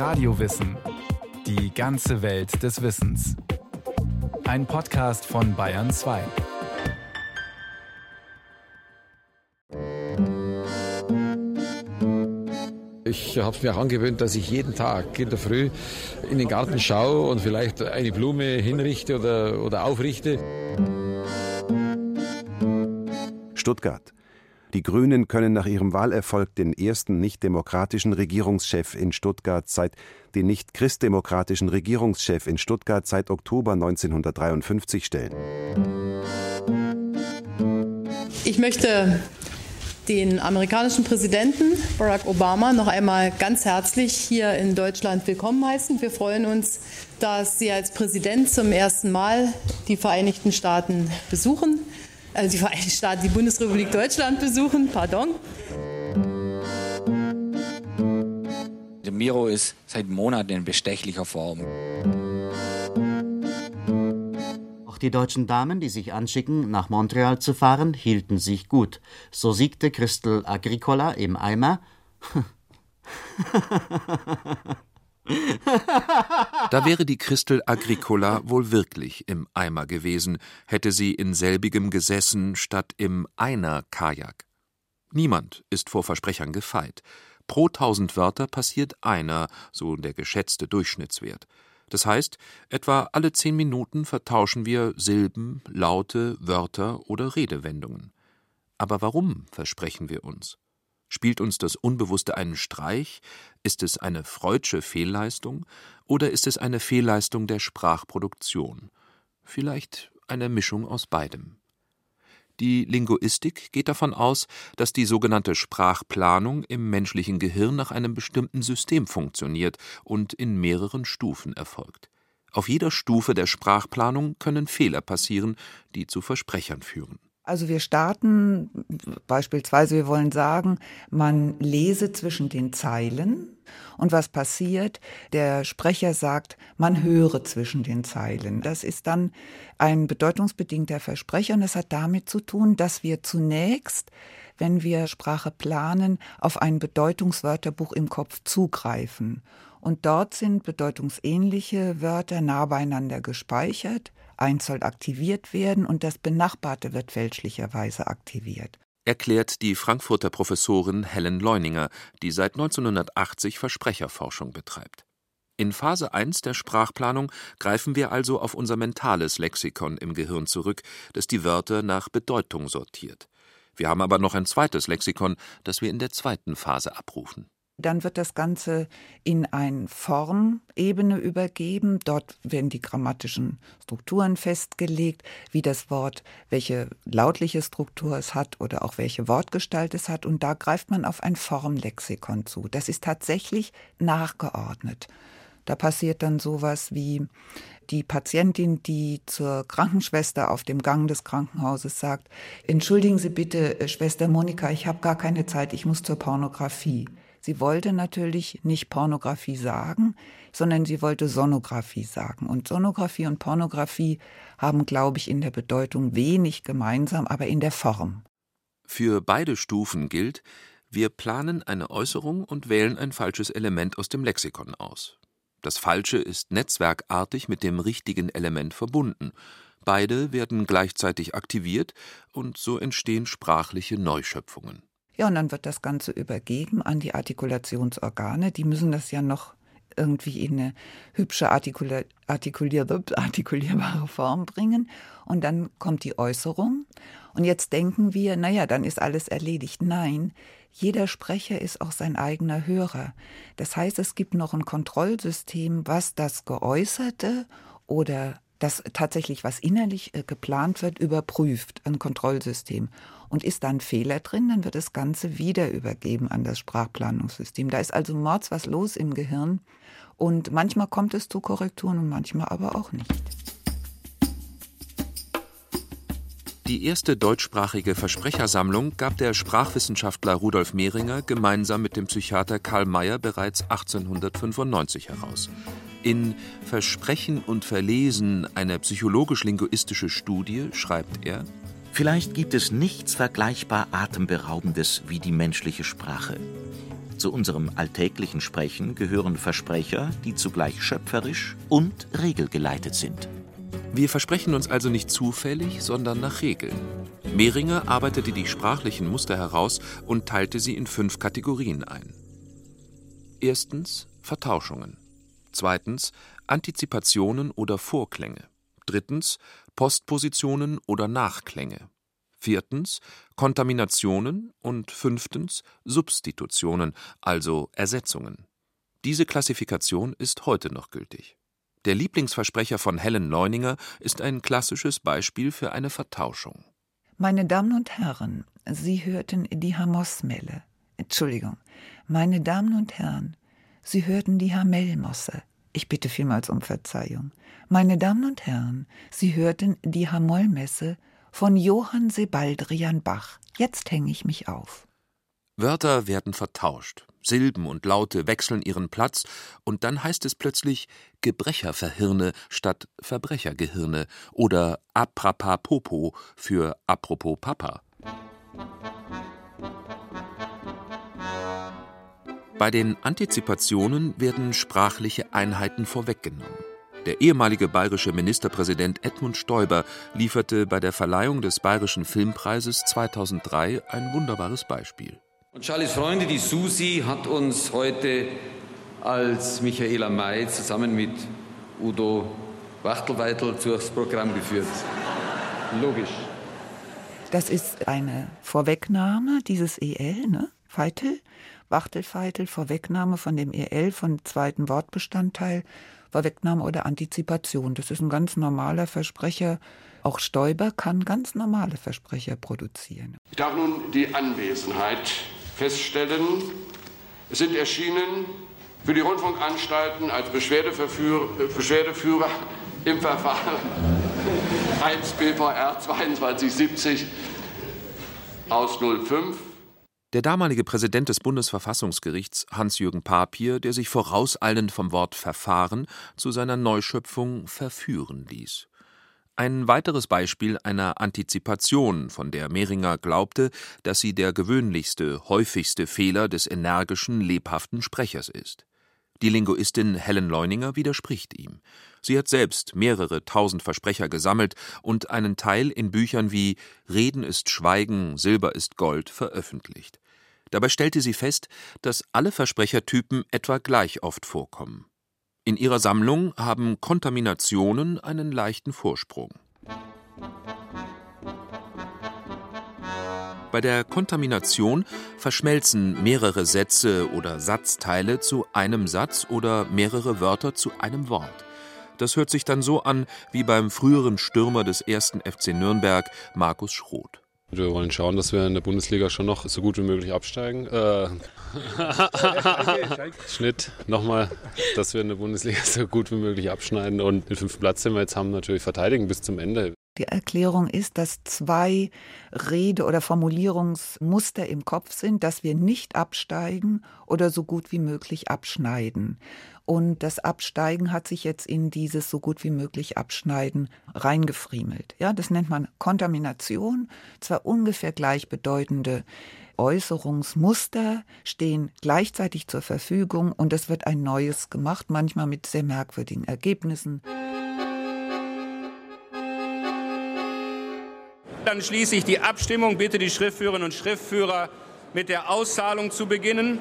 Radiowissen. Die ganze Welt des Wissens. Ein Podcast von Bayern 2. Ich habe es mir auch angewöhnt, dass ich jeden Tag in der Früh in den Garten schaue und vielleicht eine Blume hinrichte oder, oder aufrichte. Stuttgart. Die Grünen können nach ihrem Wahlerfolg den ersten nicht-demokratischen Regierungschef in Stuttgart seit den nicht-christdemokratischen Regierungschef in Stuttgart seit Oktober 1953 stellen. Ich möchte den amerikanischen Präsidenten Barack Obama noch einmal ganz herzlich hier in Deutschland willkommen heißen. Wir freuen uns, dass Sie als Präsident zum ersten Mal die Vereinigten Staaten besuchen also die Vereinigten Staaten, die Bundesrepublik Deutschland besuchen, pardon. Der Miro ist seit Monaten in bestechlicher Form. Auch die deutschen Damen, die sich anschicken, nach Montreal zu fahren, hielten sich gut. So siegte Christel Agricola im Eimer. Da wäre die Christel Agricola wohl wirklich im Eimer gewesen, hätte sie in selbigem gesessen statt im Einer-Kajak. Niemand ist vor Versprechern gefeit. Pro tausend Wörter passiert einer, so der geschätzte Durchschnittswert. Das heißt, etwa alle zehn Minuten vertauschen wir Silben, Laute, Wörter oder Redewendungen. Aber warum versprechen wir uns? Spielt uns das Unbewusste einen Streich? Ist es eine freudsche Fehlleistung? Oder ist es eine Fehlleistung der Sprachproduktion? Vielleicht eine Mischung aus beidem. Die Linguistik geht davon aus, dass die sogenannte Sprachplanung im menschlichen Gehirn nach einem bestimmten System funktioniert und in mehreren Stufen erfolgt. Auf jeder Stufe der Sprachplanung können Fehler passieren, die zu Versprechern führen. Also wir starten beispielsweise, wir wollen sagen, man lese zwischen den Zeilen und was passiert? Der Sprecher sagt, man höre zwischen den Zeilen. Das ist dann ein bedeutungsbedingter Versprecher und es hat damit zu tun, dass wir zunächst wenn wir Sprache planen, auf ein Bedeutungswörterbuch im Kopf zugreifen. Und dort sind bedeutungsähnliche Wörter nah beieinander gespeichert eins soll aktiviert werden und das Benachbarte wird fälschlicherweise aktiviert. Erklärt die Frankfurter Professorin Helen Leuninger, die seit 1980 Versprecherforschung betreibt. In Phase 1 der Sprachplanung greifen wir also auf unser mentales Lexikon im Gehirn zurück, das die Wörter nach Bedeutung sortiert. Wir haben aber noch ein zweites Lexikon, das wir in der zweiten Phase abrufen. Dann wird das Ganze in eine Formebene übergeben. Dort werden die grammatischen Strukturen festgelegt, wie das Wort, welche lautliche Struktur es hat oder auch welche Wortgestalt es hat. Und da greift man auf ein Formlexikon zu. Das ist tatsächlich nachgeordnet. Da passiert dann sowas wie die Patientin, die zur Krankenschwester auf dem Gang des Krankenhauses sagt, entschuldigen Sie bitte, Schwester Monika, ich habe gar keine Zeit, ich muss zur Pornografie. Sie wollte natürlich nicht Pornografie sagen, sondern sie wollte Sonographie sagen. Und Sonographie und Pornografie haben, glaube ich, in der Bedeutung wenig gemeinsam, aber in der Form. Für beide Stufen gilt, wir planen eine Äußerung und wählen ein falsches Element aus dem Lexikon aus. Das Falsche ist netzwerkartig mit dem richtigen Element verbunden. Beide werden gleichzeitig aktiviert und so entstehen sprachliche Neuschöpfungen. Ja, und dann wird das Ganze übergeben an die Artikulationsorgane. Die müssen das ja noch irgendwie in eine hübsche artikulier artikulier artikulierbare Form bringen. Und dann kommt die Äußerung. Und jetzt denken wir, naja, dann ist alles erledigt. Nein, jeder Sprecher ist auch sein eigener Hörer. Das heißt, es gibt noch ein Kontrollsystem, was das Geäußerte oder das tatsächlich, was innerlich äh, geplant wird, überprüft, ein Kontrollsystem. Und ist da ein Fehler drin, dann wird das Ganze wieder übergeben an das Sprachplanungssystem. Da ist also mords was los im Gehirn. Und manchmal kommt es zu Korrekturen und manchmal aber auch nicht. Die erste deutschsprachige Versprechersammlung gab der Sprachwissenschaftler Rudolf Mehringer gemeinsam mit dem Psychiater Karl Mayer bereits 1895 heraus. In Versprechen und Verlesen, eine psychologisch-linguistische Studie, schreibt er: Vielleicht gibt es nichts vergleichbar Atemberaubendes wie die menschliche Sprache. Zu unserem alltäglichen Sprechen gehören Versprecher, die zugleich schöpferisch und regelgeleitet sind. Wir versprechen uns also nicht zufällig, sondern nach Regeln. Mehringer arbeitete die sprachlichen Muster heraus und teilte sie in fünf Kategorien ein. Erstens Vertauschungen. Zweitens Antizipationen oder Vorklänge. Drittens Postpositionen oder Nachklänge. Viertens Kontaminationen und fünftens Substitutionen, also Ersetzungen. Diese Klassifikation ist heute noch gültig. Der Lieblingsversprecher von Helen Leuninger ist ein klassisches Beispiel für eine Vertauschung. Meine Damen und Herren, Sie hörten die Hamossmelle. Entschuldigung. Meine Damen und Herren, Sie hörten die Hamelmosse. Ich bitte vielmals um Verzeihung. Meine Damen und Herren, Sie hörten die Hamollmesse von Johann Sebaldrian Bach. Jetzt hänge ich mich auf. Wörter werden vertauscht, Silben und Laute wechseln ihren Platz, und dann heißt es plötzlich Gebrecherverhirne statt Verbrechergehirne oder Aprapapopo für Apropos Papa. Bei den Antizipationen werden sprachliche Einheiten vorweggenommen. Der ehemalige bayerische Ministerpräsident Edmund Stoiber lieferte bei der Verleihung des Bayerischen Filmpreises 2003 ein wunderbares Beispiel. Und Charlies Freunde, die Susi, hat uns heute als Michaela May zusammen mit Udo Wachtelweitel durchs Programm geführt. Logisch. Das ist eine Vorwegnahme dieses EL, ne? Feitel, Wachtelfeitel, Vorwegnahme von dem EL, von zweiten Wortbestandteil Vorwegnahme oder Antizipation. Das ist ein ganz normaler Versprecher. Auch Stoiber kann ganz normale Versprecher produzieren. Ich darf nun die Anwesenheit feststellen. Es sind erschienen für die Rundfunkanstalten als Beschwerdeführer im Verfahren 1 BVR 2270 aus 05 der damalige Präsident des Bundesverfassungsgerichts Hans-Jürgen Papier, der sich vorauseilend vom Wort Verfahren zu seiner Neuschöpfung verführen ließ. Ein weiteres Beispiel einer Antizipation, von der Mehringer glaubte, dass sie der gewöhnlichste, häufigste Fehler des energischen, lebhaften Sprechers ist. Die Linguistin Helen Leuninger widerspricht ihm. Sie hat selbst mehrere tausend Versprecher gesammelt und einen Teil in Büchern wie Reden ist Schweigen, Silber ist Gold veröffentlicht. Dabei stellte sie fest, dass alle Versprechertypen etwa gleich oft vorkommen. In ihrer Sammlung haben Kontaminationen einen leichten Vorsprung. Bei der Kontamination verschmelzen mehrere Sätze oder Satzteile zu einem Satz oder mehrere Wörter zu einem Wort. Das hört sich dann so an wie beim früheren Stürmer des ersten FC Nürnberg, Markus Schroth. Wir wollen schauen, dass wir in der Bundesliga schon noch so gut wie möglich absteigen. Äh, Schnitt nochmal, dass wir in der Bundesliga so gut wie möglich abschneiden und den fünften Platz, den wir jetzt haben, natürlich verteidigen bis zum Ende. Die Erklärung ist, dass zwei Rede- oder Formulierungsmuster im Kopf sind, dass wir nicht absteigen oder so gut wie möglich abschneiden. Und das Absteigen hat sich jetzt in dieses so gut wie möglich Abschneiden reingefriemelt. Ja, das nennt man Kontamination. Zwar ungefähr gleichbedeutende Äußerungsmuster stehen gleichzeitig zur Verfügung und es wird ein neues gemacht, manchmal mit sehr merkwürdigen Ergebnissen. Dann schließe ich die Abstimmung. Bitte die Schriftführerinnen und Schriftführer mit der Auszahlung zu beginnen.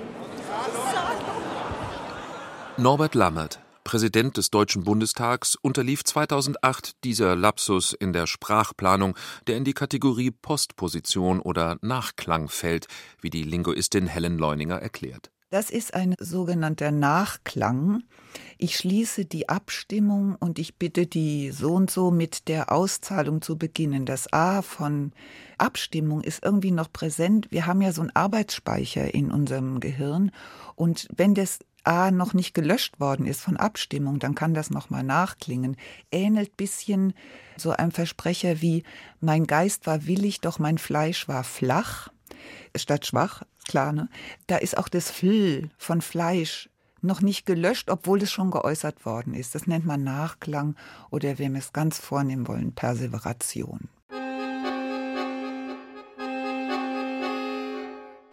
Norbert Lammert, Präsident des Deutschen Bundestags, unterlief 2008 dieser Lapsus in der Sprachplanung, der in die Kategorie Postposition oder Nachklang fällt, wie die Linguistin Helen Leuninger erklärt. Das ist ein sogenannter Nachklang. Ich schließe die Abstimmung und ich bitte die so und so mit der Auszahlung zu beginnen. Das A von Abstimmung ist irgendwie noch präsent. Wir haben ja so einen Arbeitsspeicher in unserem Gehirn und wenn das A noch nicht gelöscht worden ist von Abstimmung, dann kann das nochmal nachklingen. Ähnelt bisschen so einem Versprecher wie mein Geist war willig, doch mein Fleisch war flach statt schwach klar, ne? Da ist auch das Fl von Fleisch noch nicht gelöscht, obwohl es schon geäußert worden ist. Das nennt man Nachklang oder wenn wir es ganz vornehmen wollen, Perseveration.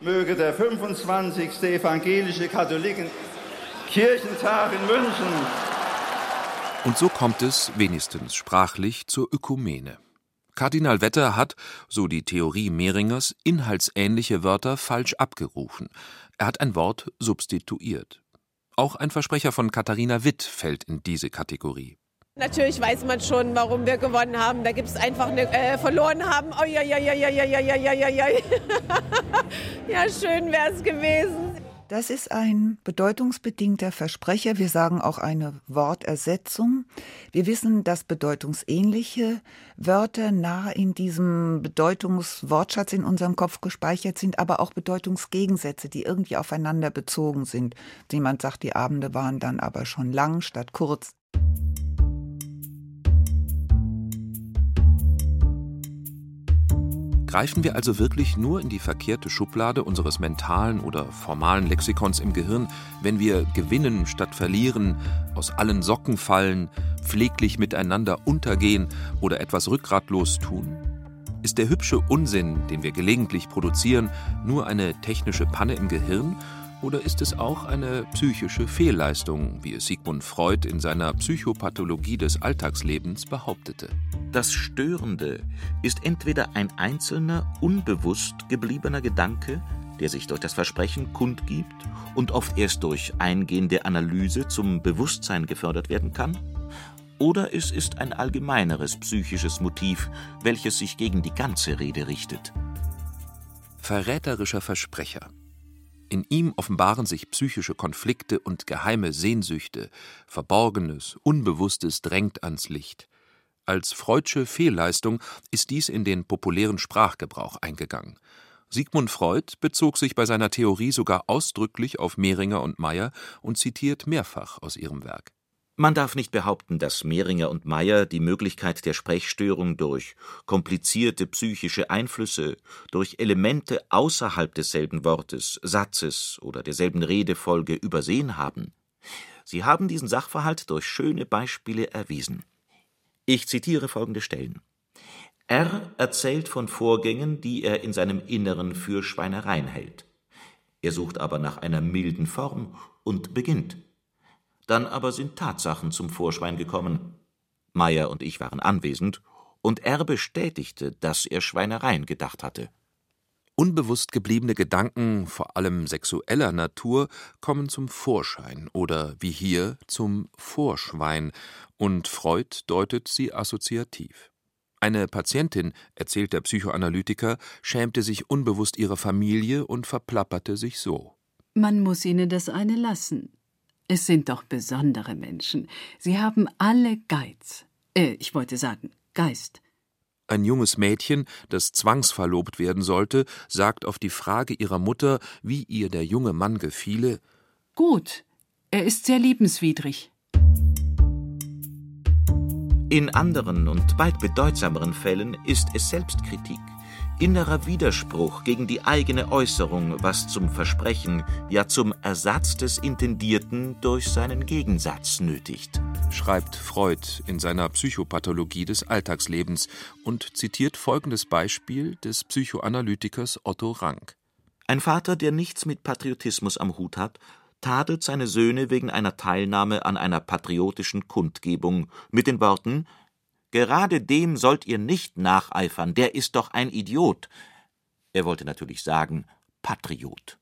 möge der 25. evangelische Katholiken Kirchentag in München. Und so kommt es, wenigstens sprachlich, zur Ökumene. Kardinal Wetter hat, so die Theorie Mehringers, inhaltsähnliche Wörter falsch abgerufen. Er hat ein Wort substituiert. Auch ein Versprecher von Katharina Witt fällt in diese Kategorie. Natürlich weiß man schon, warum wir gewonnen haben. Da gibt es einfach eine, äh, verloren haben. Oh, ja, ja, ja, ja, ja, ja, ja, ja, ja. ja, schön wäre es gewesen. Das ist ein bedeutungsbedingter Versprecher. Wir sagen auch eine Wortersetzung. Wir wissen, dass bedeutungsähnliche Wörter nah in diesem Bedeutungswortschatz in unserem Kopf gespeichert sind, aber auch Bedeutungsgegensätze, die irgendwie aufeinander bezogen sind. Jemand sagt, die Abende waren dann aber schon lang statt kurz. Greifen wir also wirklich nur in die verkehrte Schublade unseres mentalen oder formalen Lexikons im Gehirn, wenn wir gewinnen statt verlieren, aus allen Socken fallen, pfleglich miteinander untergehen oder etwas rückgratlos tun? Ist der hübsche Unsinn, den wir gelegentlich produzieren, nur eine technische Panne im Gehirn oder ist es auch eine psychische Fehlleistung, wie es Sigmund Freud in seiner Psychopathologie des Alltagslebens behauptete? Das Störende ist entweder ein einzelner, unbewusst gebliebener Gedanke, der sich durch das Versprechen kundgibt und oft erst durch eingehende Analyse zum Bewusstsein gefördert werden kann, oder es ist ein allgemeineres psychisches Motiv, welches sich gegen die ganze Rede richtet. Verräterischer Versprecher in ihm offenbaren sich psychische Konflikte und geheime Sehnsüchte, Verborgenes, Unbewusstes drängt ans Licht. Als Freudsche Fehlleistung ist dies in den populären Sprachgebrauch eingegangen. Sigmund Freud bezog sich bei seiner Theorie sogar ausdrücklich auf Mehringer und Meyer und zitiert mehrfach aus ihrem Werk man darf nicht behaupten, dass Mehringer und Meyer die Möglichkeit der Sprechstörung durch komplizierte psychische Einflüsse, durch Elemente außerhalb desselben Wortes, Satzes oder derselben Redefolge übersehen haben. Sie haben diesen Sachverhalt durch schöne Beispiele erwiesen. Ich zitiere folgende Stellen. R erzählt von Vorgängen, die er in seinem Inneren für Schweinereien hält. Er sucht aber nach einer milden Form und beginnt. Dann aber sind Tatsachen zum Vorschein gekommen. Meyer und ich waren anwesend, und er bestätigte, dass er Schweinereien gedacht hatte. Unbewusst gebliebene Gedanken, vor allem sexueller Natur, kommen zum Vorschein oder wie hier zum Vorschwein, und Freud deutet sie assoziativ. Eine Patientin, erzählt der Psychoanalytiker, schämte sich unbewusst ihrer Familie und verplapperte sich so. Man muss ihnen das eine lassen. Es sind doch besondere Menschen. Sie haben alle Geiz. Äh, ich wollte sagen, Geist. Ein junges Mädchen, das zwangsverlobt werden sollte, sagt auf die Frage ihrer Mutter, wie ihr der junge Mann gefiele: Gut, er ist sehr liebenswidrig. In anderen und weit bedeutsameren Fällen ist es Selbstkritik, innerer Widerspruch gegen die eigene Äußerung, was zum Versprechen, ja zum Ersatz des Intendierten durch seinen Gegensatz nötigt. Schreibt Freud in seiner Psychopathologie des Alltagslebens und zitiert folgendes Beispiel des Psychoanalytikers Otto Rank. Ein Vater, der nichts mit Patriotismus am Hut hat, tadelt seine Söhne wegen einer Teilnahme an einer patriotischen Kundgebung mit den Worten Gerade dem sollt ihr nicht nacheifern, der ist doch ein Idiot. Er wollte natürlich sagen Patriot.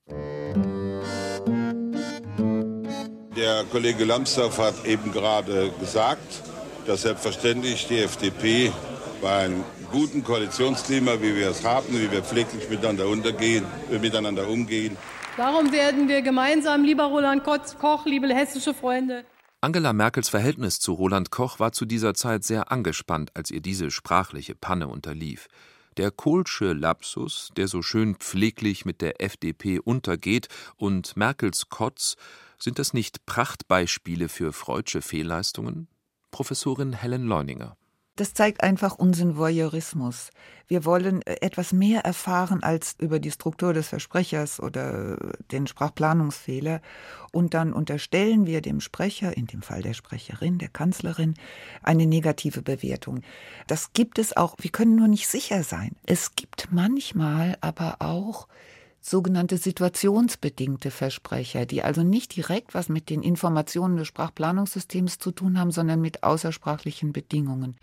Der Kollege Lambsdorff hat eben gerade gesagt, dass selbstverständlich die FDP bei einem guten Koalitionsklima, wie wir es haben, wie wir pfleglich miteinander, untergehen, äh, miteinander umgehen. Darum werden wir gemeinsam, lieber Roland Koch, liebe hessische Freunde, Angela Merkels Verhältnis zu Roland Koch war zu dieser Zeit sehr angespannt, als ihr diese sprachliche Panne unterlief. Der Kohlsche Lapsus, der so schön pfleglich mit der FDP untergeht, und Merkels Kotz, sind das nicht Prachtbeispiele für freudsche Fehlleistungen? Professorin Helen Leuninger das zeigt einfach unseren Voyeurismus. Wir wollen äh, etwas mehr erfahren als über die Struktur des Versprechers oder den Sprachplanungsfehler. Und dann unterstellen wir dem Sprecher, in dem Fall der Sprecherin, der Kanzlerin, eine negative Bewertung. Das gibt es auch. Wir können nur nicht sicher sein. Es gibt manchmal aber auch sogenannte situationsbedingte Versprecher, die also nicht direkt was mit den Informationen des Sprachplanungssystems zu tun haben, sondern mit außersprachlichen Bedingungen.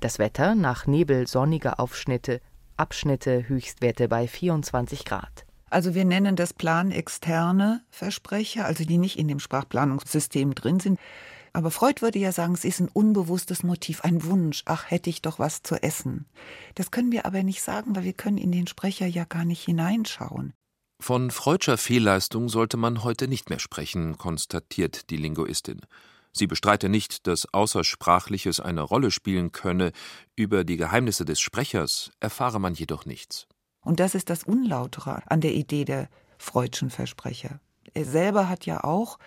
Das Wetter nach Nebel sonnige Aufschnitte, Abschnitte Höchstwerte bei 24 Grad. Also wir nennen das planexterne Versprecher, also die nicht in dem Sprachplanungssystem drin sind. Aber Freud würde ja sagen, es ist ein unbewusstes Motiv, ein Wunsch. Ach, hätte ich doch was zu essen. Das können wir aber nicht sagen, weil wir können in den Sprecher ja gar nicht hineinschauen. Von Freudscher Fehlleistung sollte man heute nicht mehr sprechen, konstatiert die Linguistin. Sie bestreite nicht, dass Außersprachliches eine Rolle spielen könne, über die Geheimnisse des Sprechers erfahre man jedoch nichts. Und das ist das Unlautere an der Idee der Freudschen Versprecher. Er selber hat ja auch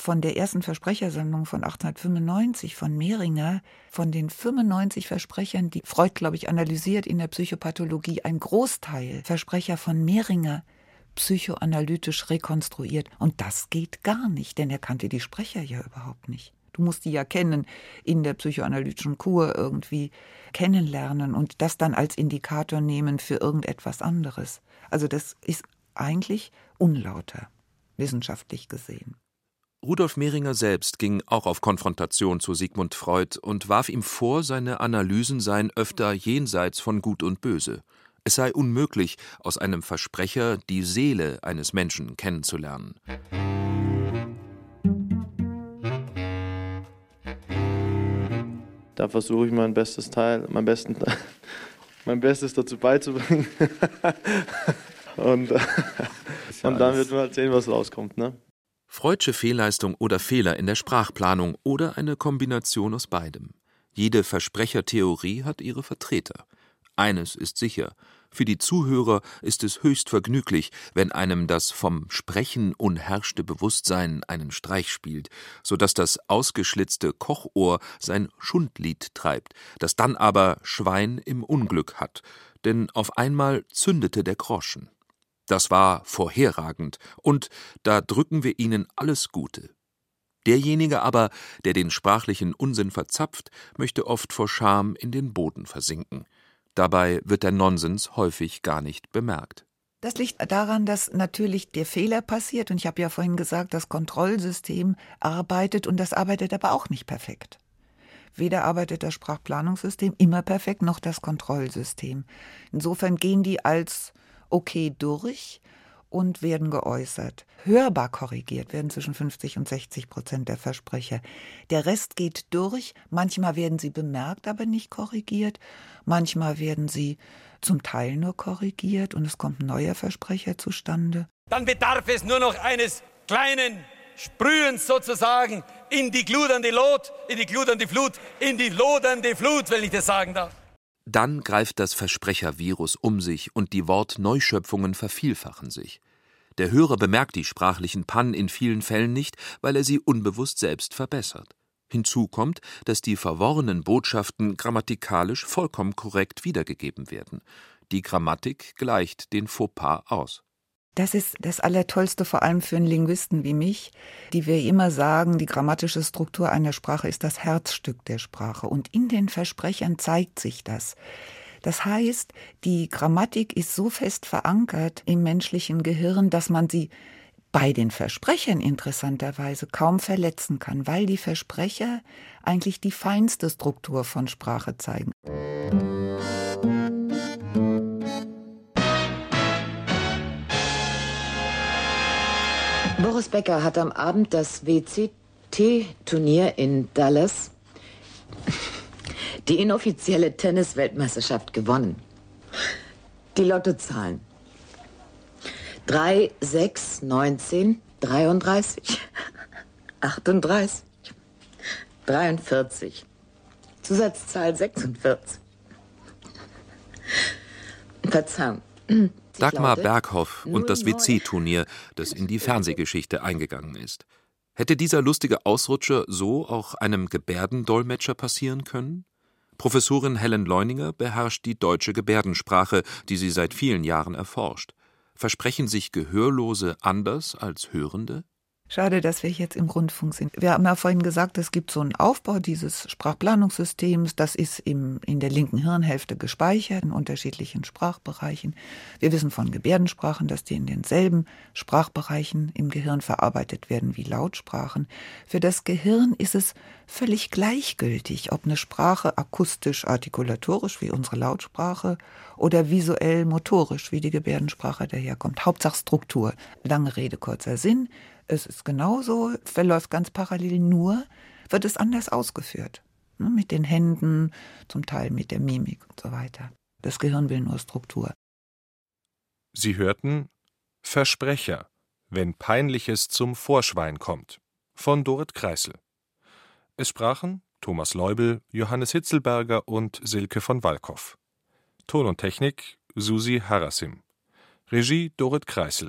von der ersten Versprechersammlung von 1895 von Mehringer, von den 95 Versprechern, die Freud, glaube ich, analysiert in der Psychopathologie, ein Großteil Versprecher von Mehringer psychoanalytisch rekonstruiert. Und das geht gar nicht, denn er kannte die Sprecher ja überhaupt nicht. Du musst die ja kennen, in der psychoanalytischen Kur irgendwie kennenlernen und das dann als Indikator nehmen für irgendetwas anderes. Also das ist eigentlich unlauter, wissenschaftlich gesehen. Rudolf Mehringer selbst ging auch auf Konfrontation zu Sigmund Freud und warf ihm vor, seine Analysen seien öfter jenseits von Gut und Böse. Es sei unmöglich, aus einem Versprecher die Seele eines Menschen kennenzulernen. Da versuche ich mein bestes Teil, mein, besten, mein Bestes dazu beizubringen. und, und dann wird man halt sehen, was rauskommt. Ne? Freudsche Fehlleistung oder Fehler in der Sprachplanung oder eine Kombination aus beidem. Jede Versprechertheorie hat ihre Vertreter. Eines ist sicher, für die Zuhörer ist es höchst vergnüglich, wenn einem das vom Sprechen unherrschte Bewusstsein einen Streich spielt, so dass das ausgeschlitzte Kochohr sein Schundlied treibt, das dann aber Schwein im Unglück hat, denn auf einmal zündete der Groschen. Das war vorherragend, und da drücken wir ihnen alles Gute. Derjenige aber, der den sprachlichen Unsinn verzapft, möchte oft vor Scham in den Boden versinken. Dabei wird der Nonsens häufig gar nicht bemerkt. Das liegt daran, dass natürlich der Fehler passiert. Und ich habe ja vorhin gesagt, das Kontrollsystem arbeitet und das arbeitet aber auch nicht perfekt. Weder arbeitet das Sprachplanungssystem immer perfekt, noch das Kontrollsystem. Insofern gehen die als okay durch und werden geäußert. Hörbar korrigiert werden zwischen 50 und 60 Prozent der Versprecher. Der Rest geht durch. Manchmal werden sie bemerkt, aber nicht korrigiert. Manchmal werden sie zum Teil nur korrigiert und es kommt ein neuer Versprecher zustande. Dann bedarf es nur noch eines kleinen Sprühens sozusagen in die gludernde Lot, in die gludernde Flut, in die lodernde Flut, wenn ich das sagen darf. Dann greift das Versprechervirus um sich und die Wortneuschöpfungen vervielfachen sich. Der Hörer bemerkt die sprachlichen Pannen in vielen Fällen nicht, weil er sie unbewusst selbst verbessert. Hinzu kommt, dass die verworrenen Botschaften grammatikalisch vollkommen korrekt wiedergegeben werden. Die Grammatik gleicht den Fauxpas aus. Das ist das Allertollste, vor allem für einen Linguisten wie mich, die wir immer sagen, die grammatische Struktur einer Sprache ist das Herzstück der Sprache. Und in den Versprechern zeigt sich das. Das heißt, die Grammatik ist so fest verankert im menschlichen Gehirn, dass man sie bei den Versprechern interessanterweise kaum verletzen kann, weil die Versprecher eigentlich die feinste Struktur von Sprache zeigen. Becker hat am Abend das WCT-Turnier in Dallas, die inoffizielle Tennis-Weltmeisterschaft, gewonnen. Die Lottozahlen. 3, 6, 19, 33, 38, 43. Zusatzzahl 46. Verzeihung. Dagmar Berghoff und das WC-Turnier, das in die Fernsehgeschichte eingegangen ist. Hätte dieser lustige Ausrutscher so auch einem Gebärdendolmetscher passieren können? Professorin Helen Leuninger beherrscht die deutsche Gebärdensprache, die sie seit vielen Jahren erforscht. Versprechen sich Gehörlose anders als Hörende? Schade, dass wir jetzt im Rundfunk sind. Wir haben ja vorhin gesagt, es gibt so einen Aufbau dieses Sprachplanungssystems. Das ist im, in der linken Hirnhälfte gespeichert in unterschiedlichen Sprachbereichen. Wir wissen von Gebärdensprachen, dass die in denselben Sprachbereichen im Gehirn verarbeitet werden wie Lautsprachen. Für das Gehirn ist es völlig gleichgültig, ob eine Sprache akustisch artikulatorisch wie unsere Lautsprache oder visuell motorisch wie die Gebärdensprache daherkommt. Hauptsache Struktur. Lange Rede, kurzer Sinn. Es ist genauso, verläuft ganz parallel, nur wird es anders ausgeführt. Ne, mit den Händen, zum Teil mit der Mimik und so weiter. Das Gehirn will nur Struktur. Sie hörten Versprecher, wenn Peinliches zum Vorschwein kommt, von Dorit Kreisel. Es sprachen Thomas Leubel, Johannes Hitzelberger und Silke von Walkow. Ton und Technik Susi Harasim. Regie Dorit Kreisel.